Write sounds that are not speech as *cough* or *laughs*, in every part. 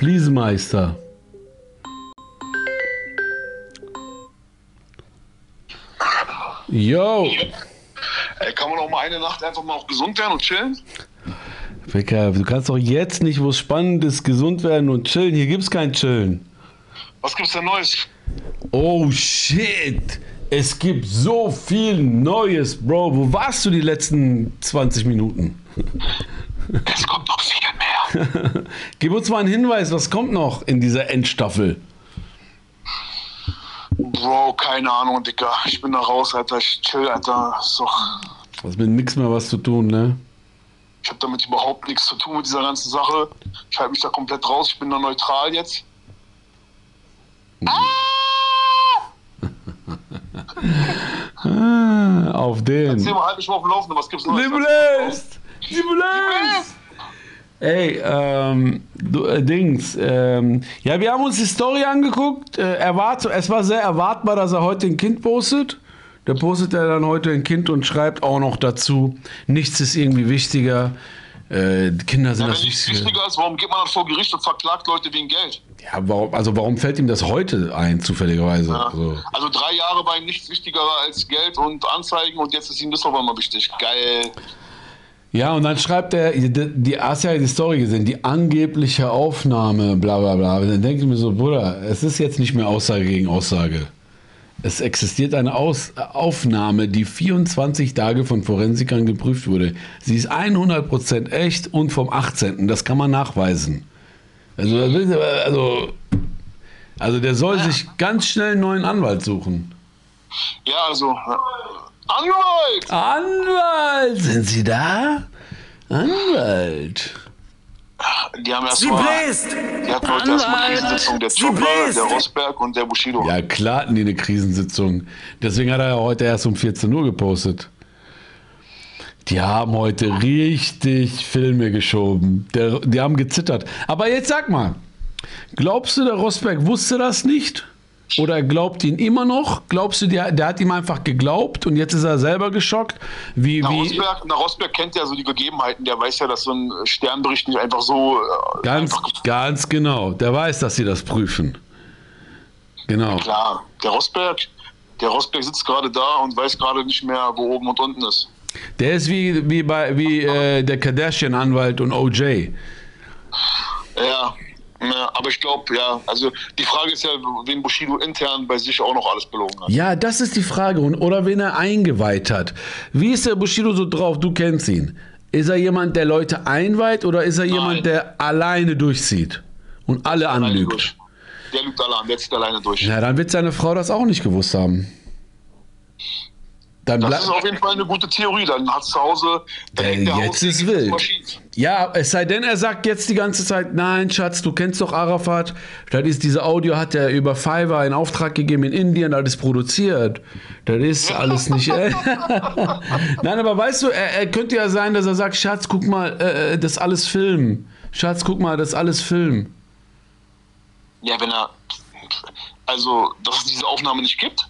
Fliesenmeister. Yo. Ey, kann man auch mal eine Nacht einfach mal auch gesund werden und chillen? Becker, du kannst doch jetzt nicht, wo es spannend ist, gesund werden und chillen. Hier gibt's kein Chillen. Was gibt's denn Neues? Oh shit. Es gibt so viel Neues, Bro. Wo warst du die letzten 20 Minuten? Es kommt mehr. *laughs* Gib uns mal einen Hinweis, was kommt noch in dieser Endstaffel? Bro, keine Ahnung, Dicker. Ich bin da raus, Alter. Ich chill, Alter. Ist doch, Was mit nix mehr was zu tun, ne? ich habe damit überhaupt nichts zu tun mit dieser ganzen Sache. Ich halte mich da komplett raus. Ich bin da neutral jetzt. Ah, *laughs* auf den. Erzähl mal, halt mich mal auf dem Laufenden. Was gibt's Neues? Liebelest! Liebelest! Ey, ähm, du, äh, Dings, ähm, ja, wir haben uns die Story angeguckt. Äh, erwart, es war sehr erwartbar, dass er heute ein Kind postet. Da postet er dann heute ein Kind und schreibt auch noch dazu, nichts ist irgendwie wichtiger. Äh, Kinder sind Ja, wenn das nichts Wichtige. wichtiger ist, warum geht man dann vor Gericht und verklagt Leute wegen Geld? Ja, warum, also warum fällt ihm das heute ein, zufälligerweise? Ja. Also, Also drei Jahre war ihm nichts wichtiger als Geld und Anzeigen und jetzt ist ihm das auf einmal wichtig. Geil. Ja, und dann schreibt er, die, hast ja die Story gesehen, die angebliche Aufnahme, bla bla bla. Und dann denke ich mir so, Bruder, es ist jetzt nicht mehr Aussage gegen Aussage. Es existiert eine Aus Aufnahme, die 24 Tage von Forensikern geprüft wurde. Sie ist 100% echt und vom 18. Das kann man nachweisen. Also, also, also der soll sich ganz schnell einen neuen Anwalt suchen. Ja, also. Anwalt! Anwalt, sind Sie da? Anwalt. Die haben Sie erstmal. bläst! Die hatten heute erstmal Krisensitzung der bläst! der Rosberg und der Bushido. Ja, klar hatten die eine Krisensitzung. Deswegen hat er ja heute erst um 14 Uhr gepostet. Die haben heute richtig Filme geschoben. Der, die haben gezittert. Aber jetzt sag mal, glaubst du, der Rosberg wusste das nicht? Oder er glaubt ihn immer noch? Glaubst du, der, der hat ihm einfach geglaubt und jetzt ist er selber geschockt? Wie, Na, wie, Rosberg, na, Rosberg kennt ja so die Gegebenheiten. Der weiß ja, dass so ein Sternbericht nicht einfach so. äh, ganz, einfach, ganz genau. Der weiß, dass sie das prüfen. Genau. klar. Der Rosberg, der Rosberg sitzt gerade da und weiß gerade nicht mehr, wo oben und unten ist. Der ist wie, wie, bei, wie äh, der Kardashian-Anwalt und OJ. Ja. Ja, aber ich glaube, ja, also die Frage ist ja, wen Bushido intern bei sich auch noch alles belogen hat. Ja, das ist die Frage. Und, oder wen er eingeweiht hat. Wie ist der Bushido so drauf? Du kennst ihn. Ist er jemand, der Leute einweiht oder ist er jemand, der alleine durchzieht und alle anlügt? durch. Der lügt alle an, der zieht alleine durch. Ja, dann wird seine Frau das auch nicht gewusst haben. Dann Das ist auf jeden Fall eine gute Theorie. Dann hat zu Hause. dann Äh, der jetzt Hausweg ist wild. Ja, es sei denn, er sagt jetzt die ganze Zeit, nein, Schatz, du kennst doch Arafat. Das ist diese Audio hat er über Fiverr in Auftrag gegeben in Indien, das ist produziert. Das ist alles nicht. Äh. *laughs* nein, aber weißt du, er, er könnte ja sein, dass er sagt, Schatz, guck mal, äh, das ist alles Film. Schatz, guck mal, das alles Film. Ja, wenn er. Also, dass es diese Aufnahme nicht gibt.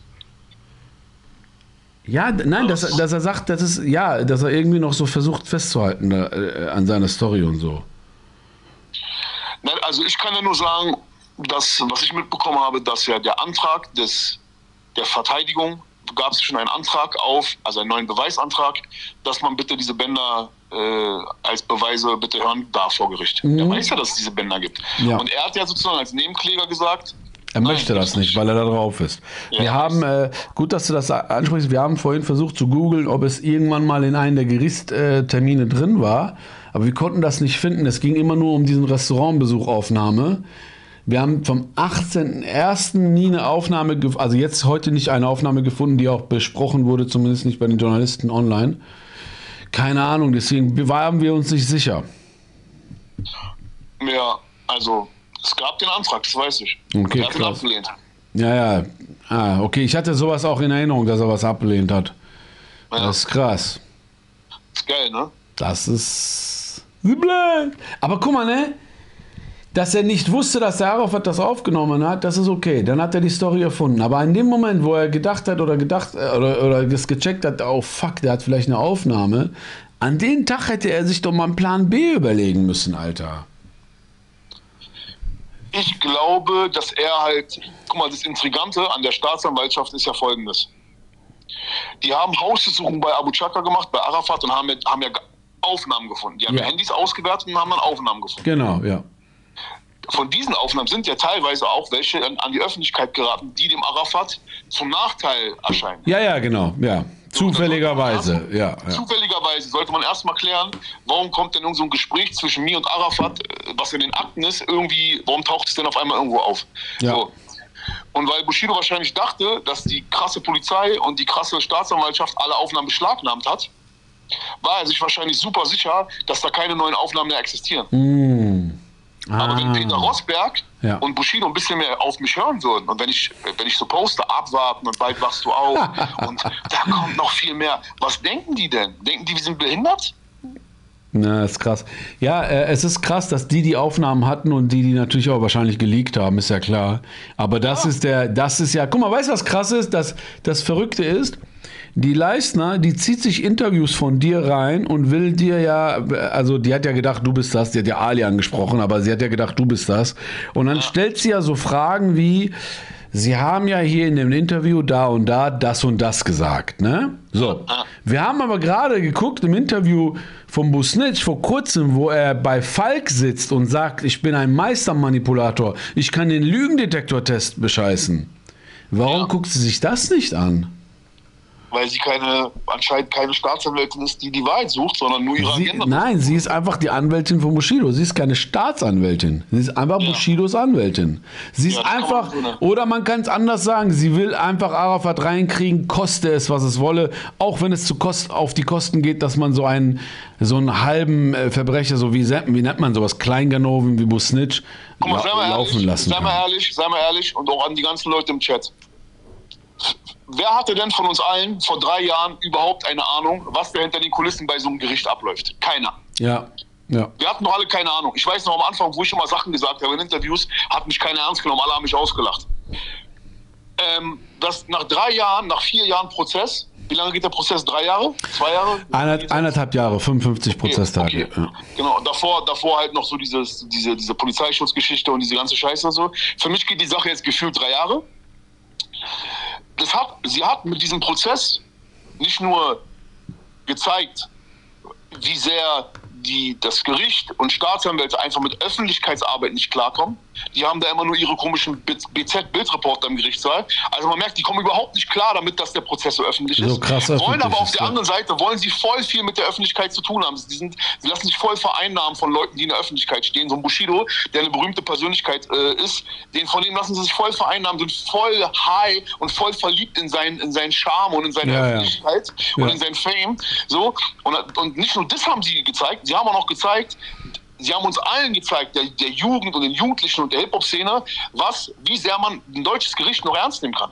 Ja, nein, dass, er- dass er sagt, das ist, ja, dass er irgendwie noch so versucht festzuhalten da, äh, an seiner Story und so. Nein, also ich kann ja nur sagen, dass, was ich mitbekommen habe, dass ja der Antrag des, der Verteidigung, gab es schon einen Antrag auf, also einen neuen Beweisantrag, dass man bitte diese Bänder äh, als Beweise bitte hören darf vor Gericht. Er weiß ja, dass es diese Bänder gibt. Ja. Und er hat ja sozusagen als Nebenkläger gesagt, Er Nein, möchte das nicht, weil er da drauf ist. Ja. wir haben, äh, gut, dass du das ansprichst, wir haben vorhin versucht zu googeln, ob es irgendwann mal in einem der Gerichtstermine drin war, aber wir konnten das nicht finden. Es ging immer nur um diesen Restaurantbesuchaufnahme. Wir haben vom 18.01. nie eine Aufnahme, also jetzt heute nicht eine Aufnahme gefunden, die auch besprochen wurde, zumindest nicht bei den Journalisten online. Keine Ahnung, deswegen waren wir uns nicht sicher. ja, also es gab den Antrag, das weiß ich. Okay, er hat ihn abgelehnt. Ja, ja. Ah, okay, ich hatte sowas auch in Erinnerung, dass er was abgelehnt hat. Ja, Das ist krass. ist geil, ne? Das ist. blöd. Aber guck mal, ne? Dass er nicht wusste, dass der Arafat das aufgenommen hat, das ist okay. Dann hat er die Story erfunden. Aber in dem Moment, wo er gedacht hat oder gedacht äh, oder, oder das gecheckt hat, oh fuck, der hat vielleicht eine Aufnahme, an den Tag hätte er sich doch mal einen Plan B überlegen müssen, Alter. Ich glaube, dass er halt, guck mal, das Intrigante an der Staatsanwaltschaft ist ja folgendes. Die haben Hausbesuchungen bei Abu Chaka gemacht, bei Arafat und haben, ja- haben ja Aufnahmen gefunden. Die haben Ja. Handys ausgewertet und haben dann Aufnahmen gefunden. Genau, ja. Von diesen Aufnahmen sind ja teilweise auch welche an, an die Öffentlichkeit geraten, die dem Arafat zum Nachteil erscheinen. Ja, ja, genau, ja. Zufälligerweise, ja. ja. Zufälligerweise sollte man erstmal klären, warum kommt denn irgend so ein Gespräch zwischen mir und Arafat, äh, was in den Akten ist, irgendwie, warum taucht es denn auf einmal irgendwo auf? Ja. So. Und weil Bushido wahrscheinlich dachte, dass die krasse Polizei und die krasse Staatsanwaltschaft alle Aufnahmen beschlagnahmt hat, war er sich wahrscheinlich super sicher, dass da keine neuen Aufnahmen mehr existieren. Hm. Aber wenn Peter Ah. Rosberg Ja. und Bushido ein bisschen mehr auf mich hören würden und wenn ich, wenn ich so poste, abwarten und bald wachst du auf *laughs* und da kommt noch viel mehr. Was denken die denn? Denken die, wir sind behindert? Na, ist krass. Ja, äh, es ist krass, dass die die Aufnahmen hatten und die die natürlich auch wahrscheinlich geleakt haben, ist ja klar. Aber das ist der, das ist ja, guck mal, weißt du, was krass ist? Das, das Verrückte ist, die Leistner, die zieht sich Interviews von dir rein und will dir ja, also die hat ja gedacht, du bist das, die hat ja Ali angesprochen, aber sie hat ja gedacht, du bist das. Und dann stellt sie ja so Fragen wie, Sie haben ja hier in dem Interview da und da das und das gesagt, ne? So. Wir haben aber gerade geguckt im Interview von Busnitsch vor kurzem, wo er bei Falk sitzt und sagt, ich bin ein Meistermanipulator, ich kann den Lügendetektortest bescheißen. Warum Ja. guckt sie sich das nicht an? Weil sie keine, anscheinend keine Staatsanwältin ist, die die Wahrheit sucht, sondern nur ihre Sie, Agenda. nein, sie ist einfach die Anwältin von Bushido. Sie ist keine Staatsanwältin. Sie ist einfach Bushidos Anwältin. Sie ist Ja, das kann man einfach, so oder man kann es anders sagen, sie will einfach Arafat reinkriegen, koste es, was es wolle, auch wenn es zu Kost, auf die Kosten geht, dass man so einen, so einen halben äh, Verbrecher, so wie, wie nennt man sowas, Kleinganoven wie Busnitsch, Guck mal, sei la mal laufen ehrlich, lassen sei mal kann. ehrlich, sei mal ehrlich und auch an die ganzen Leute im Chat. Wer hatte denn von uns allen vor drei Jahren überhaupt eine Ahnung, was da hinter den Kulissen bei so einem Gericht abläuft? Keiner. Ja, ja. Wir hatten doch alle keine Ahnung. Ich weiß noch am Anfang, wo ich schon mal Sachen gesagt habe in Interviews, hat mich keiner ernst genommen, alle haben mich ausgelacht. Ähm, das nach drei Jahren, nach vier Jahren Prozess, wie lange geht der Prozess? Drei Jahre? Zwei Jahre? Eineinhalb, eineinhalb Jahre, 55 Prozesstage. Okay. Ja. Genau, davor, davor halt noch so dieses, diese, diese Polizeischutzgeschichte und diese ganze Scheiße und so. Für mich geht die Sache jetzt gefühlt drei Jahre. Das hat, sie hat mit diesem Prozess nicht nur gezeigt, wie sehr die, das Gericht und Staatsanwälte einfach mit Öffentlichkeitsarbeit nicht klarkommen. Die haben da immer nur ihre komischen BZ-Bildreporter im Gerichtssaal. Also man merkt, die kommen überhaupt nicht klar damit, dass der Prozess so öffentlich So ist. krass wollen aber auf der ja. anderen Seite wollen sie voll viel mit der Öffentlichkeit zu tun haben. Sie, sind, sie lassen sich voll vereinnahmen von Leuten, die in der Öffentlichkeit stehen. So ein Bushido, der eine berühmte Persönlichkeit äh, ist, den von dem lassen sie sich voll vereinnahmen, sind voll high und voll verliebt in seinen, in seinen Charme und in seine Ja, ja. Öffentlichkeit und Ja. in sein Fame. So. Und, und nicht nur das haben sie gezeigt, sie haben auch noch gezeigt, Sie haben uns allen gezeigt, der, der Jugend und den Jugendlichen und der Hip-Hop-Szene, was, wie sehr man ein deutsches Gericht noch ernst nehmen kann.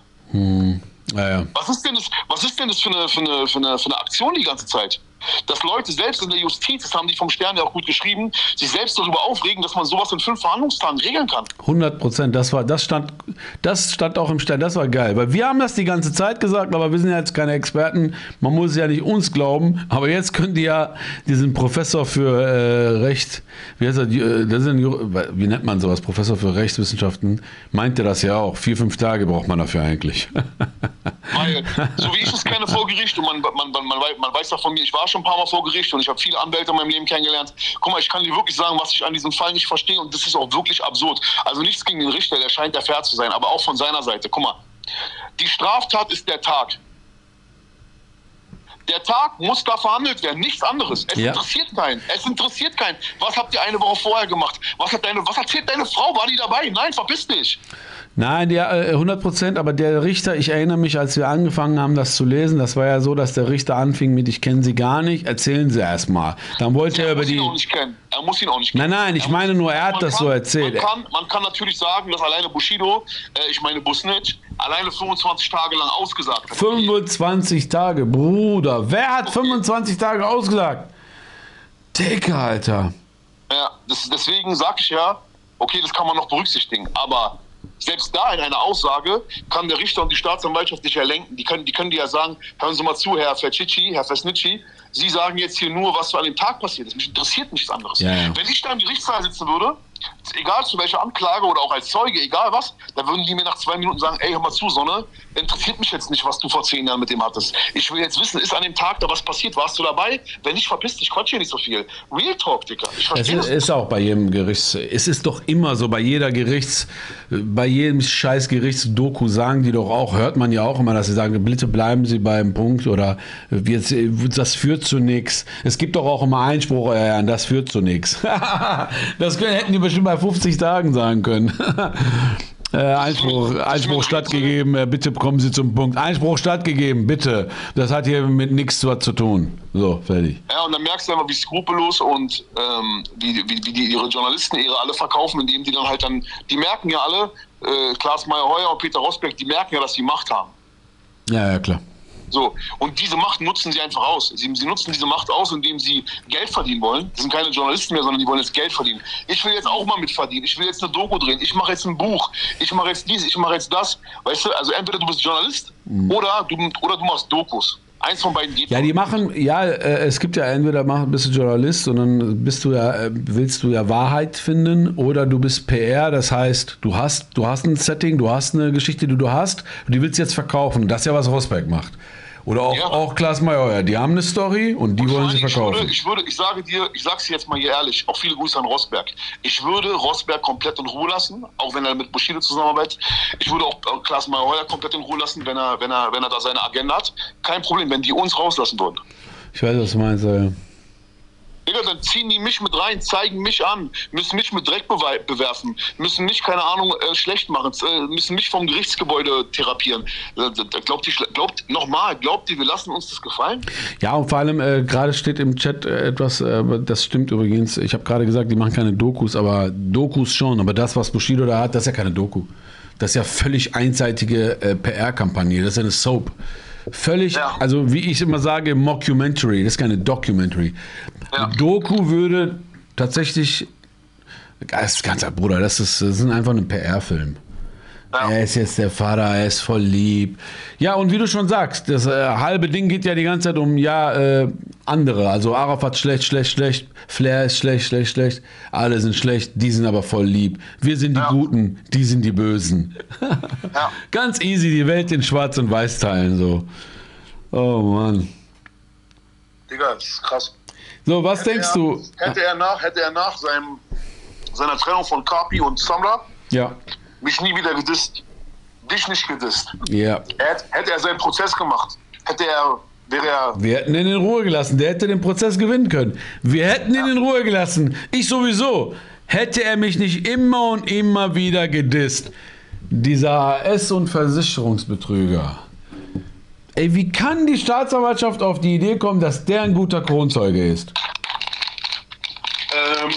Ja, ja. Was ist denn das, was ist denn das für, eine, für, eine, für, eine, für eine Aktion die ganze Zeit? Dass Leute selbst in der Justiz, das haben die vom Stern ja auch gut geschrieben, sich selbst darüber aufregen, dass man sowas in fünf Verhandlungstagen regeln kann. 100 Prozent, das war, das stand, das stand auch im Stern, das war geil, weil wir haben das die ganze Zeit gesagt, aber wir sind ja jetzt keine Experten, man muss ja nicht uns glauben, aber jetzt könnt ihr ja diesen Professor für äh, Recht, wie heißt er, äh, das Ju- wie nennt man sowas, Professor für Rechtswissenschaften, meinte das ja auch, vier, fünf Tage braucht man dafür eigentlich. Weil, so wie ich es kenne vor Gericht, und man, man, man, man, wei- man weiß ja von mir, ich war schon ein paar Mal vor Gericht und ich habe viele Anwälte in meinem Leben kennengelernt. Guck mal, ich kann dir wirklich sagen, was ich an diesem Fall nicht verstehe und das ist auch wirklich absurd. Also nichts gegen den Richter, der scheint ja fair zu sein, aber auch von seiner Seite. Guck mal, die Straftat ist der Tag. Der Tag muss da verhandelt werden, nichts anderes. Es Ja. interessiert keinen. Es interessiert keinen. Was habt ihr eine Woche vorher gemacht? Was hat deine, was erzählt deine Frau? War die dabei? Nein, verpiss dich. Nein, der, äh, 100 Prozent, aber der Richter, ich erinnere mich, als wir angefangen haben, das zu lesen, das war ja so, dass der Richter anfing mit, ich kenne Sie gar nicht, erzählen Sie erst mal. Dann wollte er Er über muss ihn die... auch nicht kennen. Er muss ihn auch nicht kennen. Nein, nein, ich Er meine nur, er hat das so kann- erzählt. Man kann, man kann natürlich sagen, dass alleine Bushido, äh, ich meine Busnitsch, alleine 25 Tage lang ausgesagt hat. 25 Tage, Bruder. Wer hat 25 Tage ausgesagt? Dicke, Alter. Ja, das, deswegen sage ich ja, okay, das kann man noch berücksichtigen. Aber selbst da in einer Aussage kann der Richter und die Staatsanwaltschaft nicht erlenken. Die können, die können dir ja sagen, hören Sie mal zu, Herr Fercici, Herr Fesnitschi, Sie sagen jetzt hier nur, was an dem Tag passiert ist. Mich interessiert nichts anderes. Ja, ja. Wenn ich da im Gerichtssaal sitzen würde egal zu welcher Anklage oder auch als Zeuge, egal was, da würden die mir nach zwei Minuten sagen, ey, hör mal zu, Sonne, interessiert mich jetzt nicht, was du vor zehn Jahren mit dem hattest. Ich will jetzt wissen, ist an dem Tag da was passiert? Warst du dabei? Wenn nicht, verpiss dich, quatsch hier nicht so viel. Real Talk, Dicker. Ich Es verstehe ist, das. ist auch bei jedem Gerichts. Es ist doch immer so, bei jeder Gerichts, bei jedem scheiß Gerichtsdoku sagen die doch auch, hört man ja auch immer, dass sie sagen, bitte bleiben Sie beim Punkt oder wir, das führt zu nichts. Es gibt doch auch immer Einspruch, ja, das führt zu nichts. *laughs* Das können, hätten die bestimmt bei 50 Tagen sagen können. *laughs* Äh, Einspruch, Einspruch stattgegeben, äh, bitte kommen Sie zum Punkt. Einspruch stattgegeben, bitte. Das hat hier mit nichts zu zu tun. So, fertig. Ja, und dann merkst du einfach, wie skrupellos und ähm, wie, wie, wie die ihre Journalisten ihre alle verkaufen, indem die dann halt dann, die merken ja alle, äh, Klaas Meyer-Heuer und Peter Rosberg, die merken ja, dass sie Macht haben. Ja, ja, klar. So, und diese Macht nutzen sie einfach aus. Sie, sie nutzen diese Macht aus, indem sie Geld verdienen wollen. Das sind keine Journalisten mehr, sondern die wollen jetzt Geld verdienen. Ich will jetzt auch mal mitverdienen. Ich will jetzt eine Doku drehen. Ich mache jetzt ein Buch. Ich mache jetzt dies, ich mache jetzt das. Weißt du, also entweder du bist Journalist oder, du, oder du machst Dokus. Eins von beiden geht. Ja, die machen, ja, äh, es gibt ja entweder mach, bist du Journalist und dann bist du ja, äh, willst du ja Wahrheit finden oder du bist PR, das heißt, du hast, du hast ein Setting, du hast eine Geschichte, die du hast und die willst du jetzt verkaufen. Das ist ja, was Rosberg macht. Oder auch, Ja. auch Klaas Meyerheuer, die haben eine Story und die wollen sie ich verkaufen. würde, ich würde, ich sage dir, ich sag's jetzt mal hier ehrlich, auch viele Grüße an Rosberg. Ich würde Rosberg komplett in Ruhe lassen, auch wenn er mit Bushido zusammenarbeitet. Ich würde auch äh, Klaas Meyer komplett in Ruhe lassen, wenn er, wenn er, wenn er da seine Agenda hat. Kein Problem, wenn die uns rauslassen würden. Ich weiß, was du meinst, ja. Digga, dann ziehen die mich mit rein, zeigen mich an, müssen mich mit Dreck bewe- bewerfen, müssen mich, keine Ahnung, äh, schlecht machen, äh, müssen mich vom Gerichtsgebäude therapieren. Äh, Glaubt ihr, glaubt, nochmal, glaubt ihr, wir lassen uns das gefallen? Ja, und vor allem, äh, gerade steht im Chat äh, etwas, äh, das stimmt übrigens. Ich habe gerade gesagt, die machen keine Dokus, aber Dokus schon. Aber das, was Bushido da hat, das ist ja keine Doku. Das ist ja völlig einseitige PR-Kampagne. Das ist ja eine Soap. Völlig, Ja. also wie ich immer sage, Mockumentary. Das ist keine Documentary. Ja. Doku würde tatsächlich, das ist ganzer Bruder, das ist, das ist einfach ein PR-Film. Ja. Er ist jetzt der Vater, er ist voll lieb. Ja, und wie du schon sagst, das äh, halbe Ding geht ja die ganze Zeit um, ja, äh, andere. Also Arafat schlecht, schlecht, schlecht, Flair ist schlecht, schlecht, schlecht. Alle sind schlecht, die sind aber voll lieb. Wir sind die Ja. Guten, die sind die Bösen. *laughs* Ja. Ganz easy, die Welt in Schwarz und Weiß teilen, so. Oh Mann. Digga, das ist krass. So, was denkst er, du? Hätte er nach, hätte er nach seinem, seiner Trennung von Kapi und Samra Ja, mich nie wieder gedisst, dich nicht gedisst, ja. er, hätte- hätte er seinen Prozess gemacht, hätte er, wäre er, Wir hätten ihn in Ruhe gelassen. Der hätte den Prozess gewinnen können. Wir hätten ihn in Ruhe gelassen. Ich sowieso. Hätte er mich nicht immer und immer wieder gedisst. Dieser S- und Versicherungsbetrüger. Ey, wie kann die Staatsanwaltschaft auf die Idee kommen, dass der ein guter Kronzeuge ist? ähm,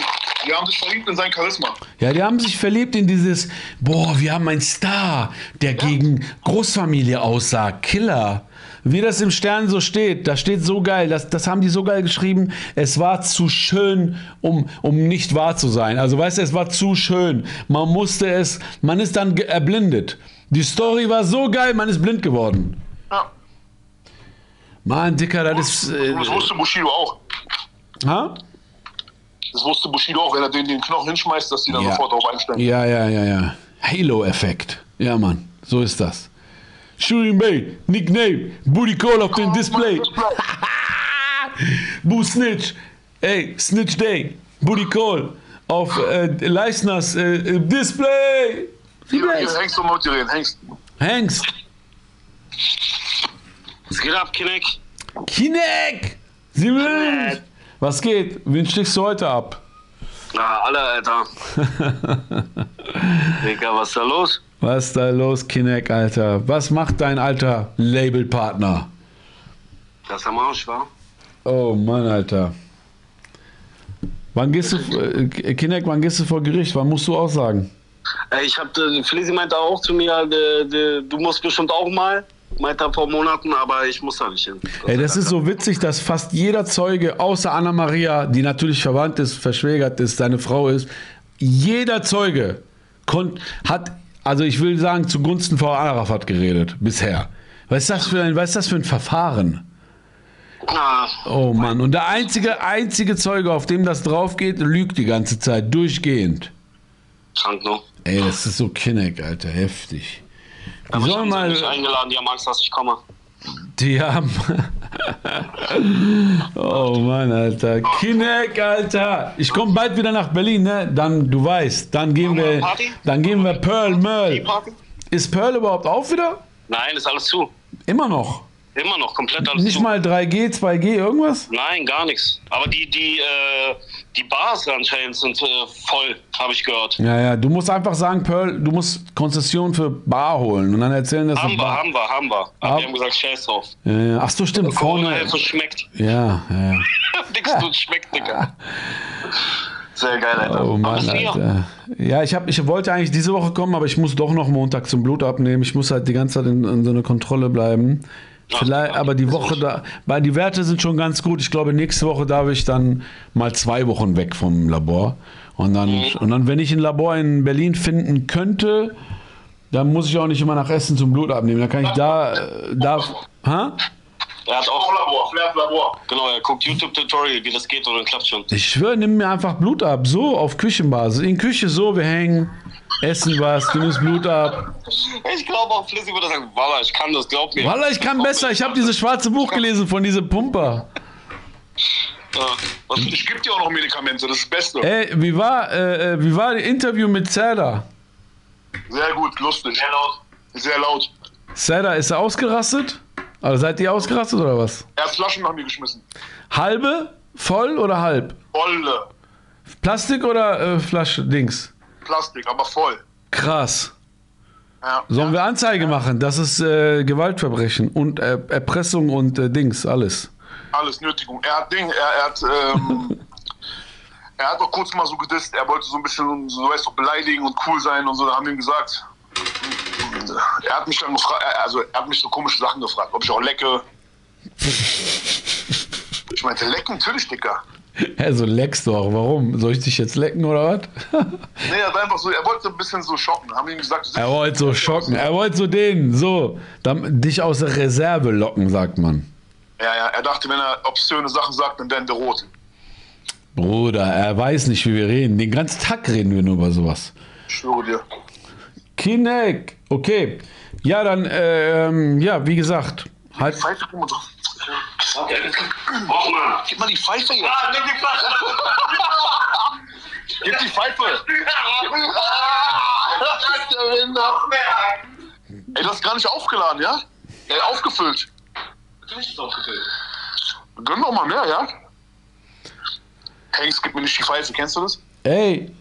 die haben sich verliebt in sein Charisma. Ja, die haben sich verliebt in dieses, boah, wir haben einen Star, der gegen Großfamilie aussah. Killer. Wie das im Stern so steht, da steht so geil, das, das haben die so geil geschrieben, es war zu schön, um, um nicht wahr zu sein. Also weißt du, es war zu schön. Man musste es, man ist dann erblindet. Die Story war so geil, man ist blind geworden. Ja. Mann, Dicker, das ist. Äh, Das wusste Bushido auch. ha? Das wusste Bushido auch, wenn er den, den Knochen hinschmeißt, dass die dann Ja. sofort darauf einstellen. Ja, ja, ja, ja. Halo-Effekt. Ja, Mann, so ist das. Shooting Bay, Nickname, Booty Call auf dem Display. *laughs* Boo Snitch, ey, Snitch Day, Booty Call auf äh, Leisners äh, Display. Hengst und reden, Hengst. Hengst, Was geht ab, Kinect? Kinek, Siemens. Was geht? Wen stichst du heute ab? Na, alle, Alter. *laughs* Digga, was ist da los? Was ist da los, Kinek, Alter? Was macht dein alter Labelpartner? Das ist am Arsch, wa? Oh Mann, Alter. Wann gehst du, äh, Kinek, wann gehst du vor Gericht? Wann musst du aussagen? Ey, ich hab, äh, Felisi meinte auch zu mir, de, de, du musst bestimmt auch mal. Meinte er vor Monaten, aber ich muss da nicht hin. Ey, das ist so witzig, dass fast jeder Zeuge, außer Anna Maria, die natürlich verwandt ist, verschwägert ist, seine Frau ist, jeder Zeuge hat, also ich will sagen, zugunsten von Arafat geredet, bisher. Was ist das für ein, was ist das für ein Verfahren? Ah, Oh Mann, und der einzige, einzige Zeuge, auf dem das drauf geht, lügt die ganze Zeit, durchgehend. Krank, ne? Ey, das ist so Kinneck, Alter, heftig. Die Aber ich sollen nicht mal. eingeladen, die haben Angst, dass ich komme. Die haben. *laughs* oh Mann, Alter. Kinneck, Alter. Ich komme bald wieder nach Berlin, ne? Dann, du weißt, dann gehen wir? Dann gehen wir Pearl Merl. Ist Pearl überhaupt auf wieder? Nein, ist alles zu. Immer noch. Immer noch, komplett alles Nicht zu. mal 3G, 2G, irgendwas? Nein, gar nichts. Aber die, die, äh, die Bars anscheinend sind äh, voll, habe ich gehört. Ja, ja, du musst einfach sagen, Pearl, du musst Konzession für Bar holen und dann erzählen das. Haben wir, haben wir, haben wir. Aber die haben gesagt, scheiß drauf. Ja, ja. Ach so, stimmt, vorne. Schmeckt. Ja, ja. *laughs* Nix *laughs* tut schmeckt, Digga. *laughs* Sehr geil, Alter. Oh Mann? Alter. Ja, ich, hab, ich wollte eigentlich diese Woche kommen, aber ich muss doch noch Montag zum Blut abnehmen. Ich muss halt die ganze Zeit in, in so einer Kontrolle bleiben. Vielleicht, aber die Woche da, weil die Werte sind schon ganz gut. Ich glaube, nächste Woche darf ich dann mal zwei Wochen weg vom Labor. Und dann, Mhm. und dann, wenn ich ein Labor in Berlin finden könnte, dann muss ich auch nicht immer nach Essen zum Blut abnehmen. Dann kann ich da, äh, da, ha? Er hat auch Labor, Flair Labor. Genau, er guckt YouTube-Tutorial, wie das geht und dann klappt schon. Ich schwöre, nimm mir einfach Blut ab, so auf Küchenbasis. In Küche so, wir hängen, essen was, du nimmst Blut ab. Ich glaube auch, Flizzy würde sagen, Walla, ich kann das, glaub mir. Walla, ich kann besser. Ich habe dieses schwarze Buch gelesen von diesem Pumper. Ja, Ich gebe dir auch noch Medikamente, das ist das Beste. Ey, wie war, äh, äh, wie war das Interview mit Zerda? Sehr gut, lustig. Sehr laut. Sehr laut. Zerda, ist er ausgerastet? Also seid ihr ausgerastet oder was? Er hat Flaschen nach mir geschmissen. Halbe, voll oder halb? Volle. Plastik oder äh, Flasche, Dings? Plastik, aber voll. Krass. Ja. Sollen wir Anzeige machen? Das ist äh, Gewaltverbrechen und äh, Erpressung und äh, Dings, alles. Alles Nötigung. Er hat Ding, er, er hat, ähm, *laughs* er hat auch kurz mal so gedisst, er wollte so ein bisschen, so weißt du, beleidigen und cool sein und so, da haben wir ihm gesagt. Und, äh, Er hat mich dann gefragt, also er hat mich so komische Sachen gefragt, ob ich auch lecke. *laughs* Ich meinte, lecken natürlich, Dicker. Also leckst du auch. Warum? Soll ich dich jetzt lecken oder was? *laughs* Nee, er war einfach so, er wollte ein bisschen so schocken. Haben ihm gesagt, Er wollte so schocken. Er wollte so den, so, dann, dich aus der Reserve locken, sagt man. Ja, ja, er dachte, wenn er obszöne Sachen sagt, dann werden der rot. Bruder, er weiß nicht, wie wir reden. Den ganzen Tag reden wir nur über sowas. Ich schwöre dir. Kinek, okay. Ja, dann, ähm, ja, wie gesagt, halt. Pfeife, guck mal drauf. Och, Mann. Gib mal die Pfeife jetzt. Ah, nimm die Flasche. Gib die Pfeife. Ey, du hast gar nicht aufgeladen, ja? Ey, aufgefüllt. Natürlich ist aufgefüllt. Gönn doch mal mehr, ja? Hanks, gib mir nicht die Pfeife, kennst du das? Ey,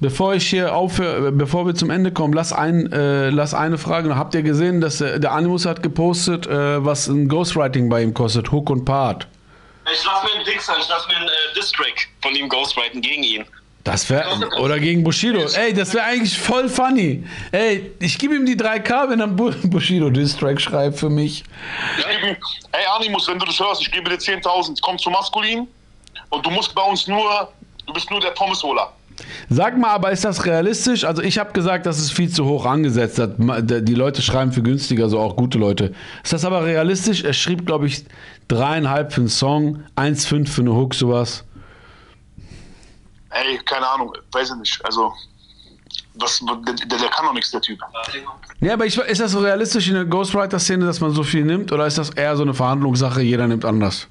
bevor ich hier aufhöre, bevor wir zum Ende kommen, lass, ein, äh, lass eine Frage noch. Habt ihr gesehen, dass äh, der Animus hat gepostet, äh, was ein Ghostwriting bei ihm kostet, Hook und Part? Ich lass mir einen Dings, ich lass mir einen äh, Distrack von ihm ghostwriten gegen ihn. Das wäre oder gegen Bushido. Ey, das wäre eigentlich voll funny. Ey, ich gebe ihm die 3K, wenn er Bu- *laughs* Bushido Distrack schreibt für mich. Ich gebe ihm, ey Animus, wenn du das hörst, ich gebe dir 10.000. Komm zu Maskulin und du musst bei uns nur, du bist nur der Pommesholer. Sag mal, aber ist das realistisch? Also ich habe gesagt, das ist viel zu hoch angesetzt. Das- Die Leute schreiben für günstiger, so auch gute Leute. Ist das aber realistisch? Er schrieb, glaube ich, dreieinhalb für einen Song, 1,5 für eine Hook, sowas. Ey, keine Ahnung, weiß ich nicht. Also, was, der, der, der kann doch nichts, der Typ. Ja, aber ich, ist das so realistisch in der Ghostwriter-Szene, dass man so viel nimmt? Oder ist das eher so eine Verhandlungssache, jeder nimmt anders?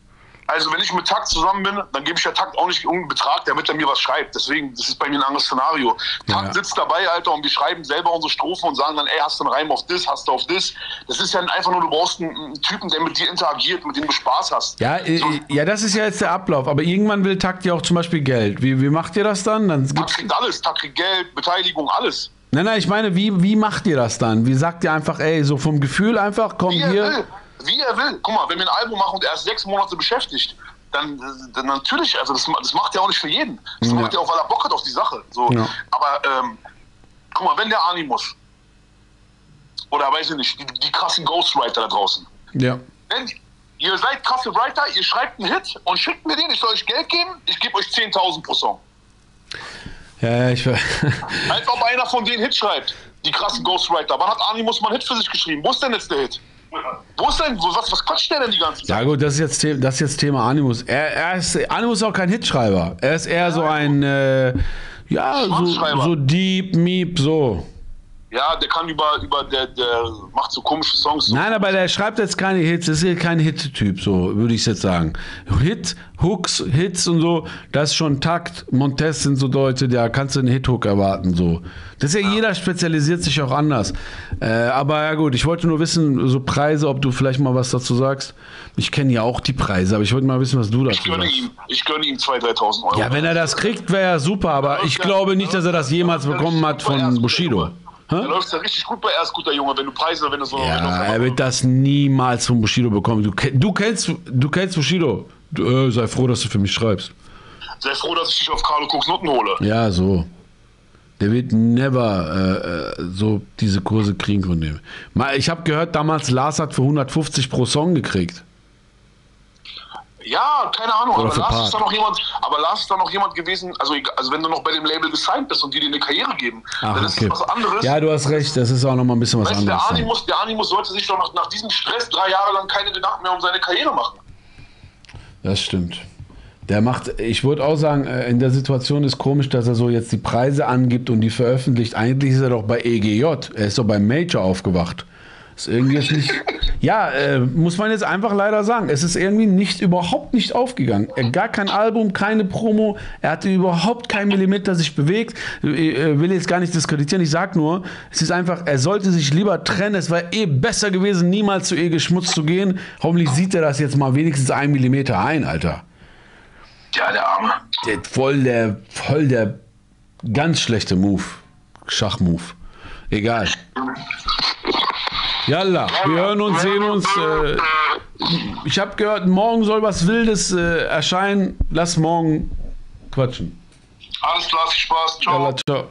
Also, wenn ich mit Takt zusammen bin, dann gebe ich der Takt auch nicht irgendeinen Betrag, damit er mir was schreibt. Deswegen, das ist bei mir ein anderes Szenario. Takt Ja. sitzt dabei, Alter, und wir schreiben selber unsere Strophen und sagen dann, ey, hast du einen Reim auf das, hast du auf das. Das ist ja einfach nur, du brauchst einen, einen Typen, der mit dir interagiert, mit dem du Spaß hast. Ja, äh, So, ja, das ist ja jetzt der Ablauf. Aber irgendwann will Takt ja auch zum Beispiel Geld. Wie, wie macht ihr das dann? dann Takt kriegt alles, Takt kriegt Geld, Beteiligung, alles. nein, nein, ich meine, wie, wie macht ihr das dann? Wie sagt ihr einfach, ey, so vom Gefühl einfach, komm Wie er hier. Wie er will. Guck mal, wenn wir ein Album machen und er ist sechs Monate beschäftigt, dann, dann natürlich, also das, das macht er auch nicht für jeden. Das Ja. macht er auch, weil er Bock hat auf die Sache. So. Ja. Aber ähm, guck mal, wenn der Animus oder weiß ich nicht, die, die krassen Ghostwriter da draußen, Ja. wenn ihr seid krasse Writer, ihr schreibt einen Hit und schickt mir den, ich soll euch Geld geben, ich gebe euch 10.000 pro Song. Ja, ich ver- Als ob einer von denen Hit schreibt, die krassen Ghostwriter. Wann hat Animus mal einen Hit für sich geschrieben? Wo ist denn jetzt der Hit? Wo ist denn, was, was quatscht der denn die ganze Zeit? Ja gut, das ist jetzt, The- das ist jetzt Thema Animus. Er, er ist, Animus ist auch kein Hitschreiber. Er ist eher so ein, äh, Ja, so, so Deep, Meep, so. Ja, der kann über, über der, der macht so komische Songs. So. Nein, aber der schreibt jetzt keine Hits, das ist hier kein Hit-Typ, so würde ich jetzt sagen. Hit, Hooks, Hits und so, das ist schon Takt. Montez sind so Leute, da kannst du einen Hit-Hook erwarten, so. Das ist ja, jeder spezialisiert sich auch anders. Äh, aber ja gut, ich wollte nur wissen, so Preise, ob du vielleicht mal was dazu sagst. Ich kenne ja auch die Preise, aber ich wollte mal wissen, was du Ich dazu gönne sagst. ihm, ich gönne ihm 2.000, 3.000 Euro. Ja, wenn er das kriegt, wäre ja super, aber ich glaube nicht, dass er das jemals bekommen hat von Bushido. Da Hä? läuft ja richtig gut bei er ist guter Junge, wenn du Preise, wenn du so. wenn Ja, du er wird das niemals von Bushido bekommen. Du, du, kennst, du kennst Bushido. Du, äh, sei froh, dass du für mich schreibst. Sei froh, dass ich dich auf Carlo Cooks Noten hole. Ja, so. Der wird never äh, äh, so diese Kurse kriegen von dem. Mal, Ich habe gehört, damals Lars hat für 150 pro Song gekriegt. Ja, keine Ahnung, Oder aber Lars ist da noch jemand, aber Lars ist da noch jemand gewesen, also, also wenn du noch bei dem Label gesigned bist und die dir eine Karriere geben, Ach, dann ist okay. das was anderes. Ja, du hast recht, das ist auch noch mal ein bisschen was weißt, der, anderes. dann. Animus, der Animus sollte sich doch nach, nach diesem Stress drei Jahre lang keine Gedanken mehr um seine Karriere machen. Das stimmt. Der macht, ich würde auch sagen, äh, in der Situation ist komisch, dass er so jetzt die Preise angibt und die veröffentlicht. Eigentlich ist er doch bei EGJ. Er ist doch beim Major aufgewacht. Ist irgendwie jetzt nicht. Ja, äh, muss man jetzt einfach leider sagen. Es ist irgendwie nicht, überhaupt nicht aufgegangen. Er, gar kein Album, keine Promo. Er hatte überhaupt keinen Millimeter sich bewegt. Ich äh, will jetzt gar nicht diskreditieren. Ich sag nur, es ist einfach, er sollte sich lieber trennen. Es war eh besser gewesen, niemals zu EG Schmutz zu gehen. Hoffentlich sieht er das jetzt mal wenigstens ein Millimeter ein, Alter. Ja, der Arme. Der, voll der, voll der ganz schlechte Move. Schachmove. Egal. Jalla, wir hören uns, sehen uns. Äh, ich habe gehört, morgen soll was Wildes äh, erscheinen. Lass morgen quatschen. Alles klar, viel Spaß. Ciao. Jalla, ciao.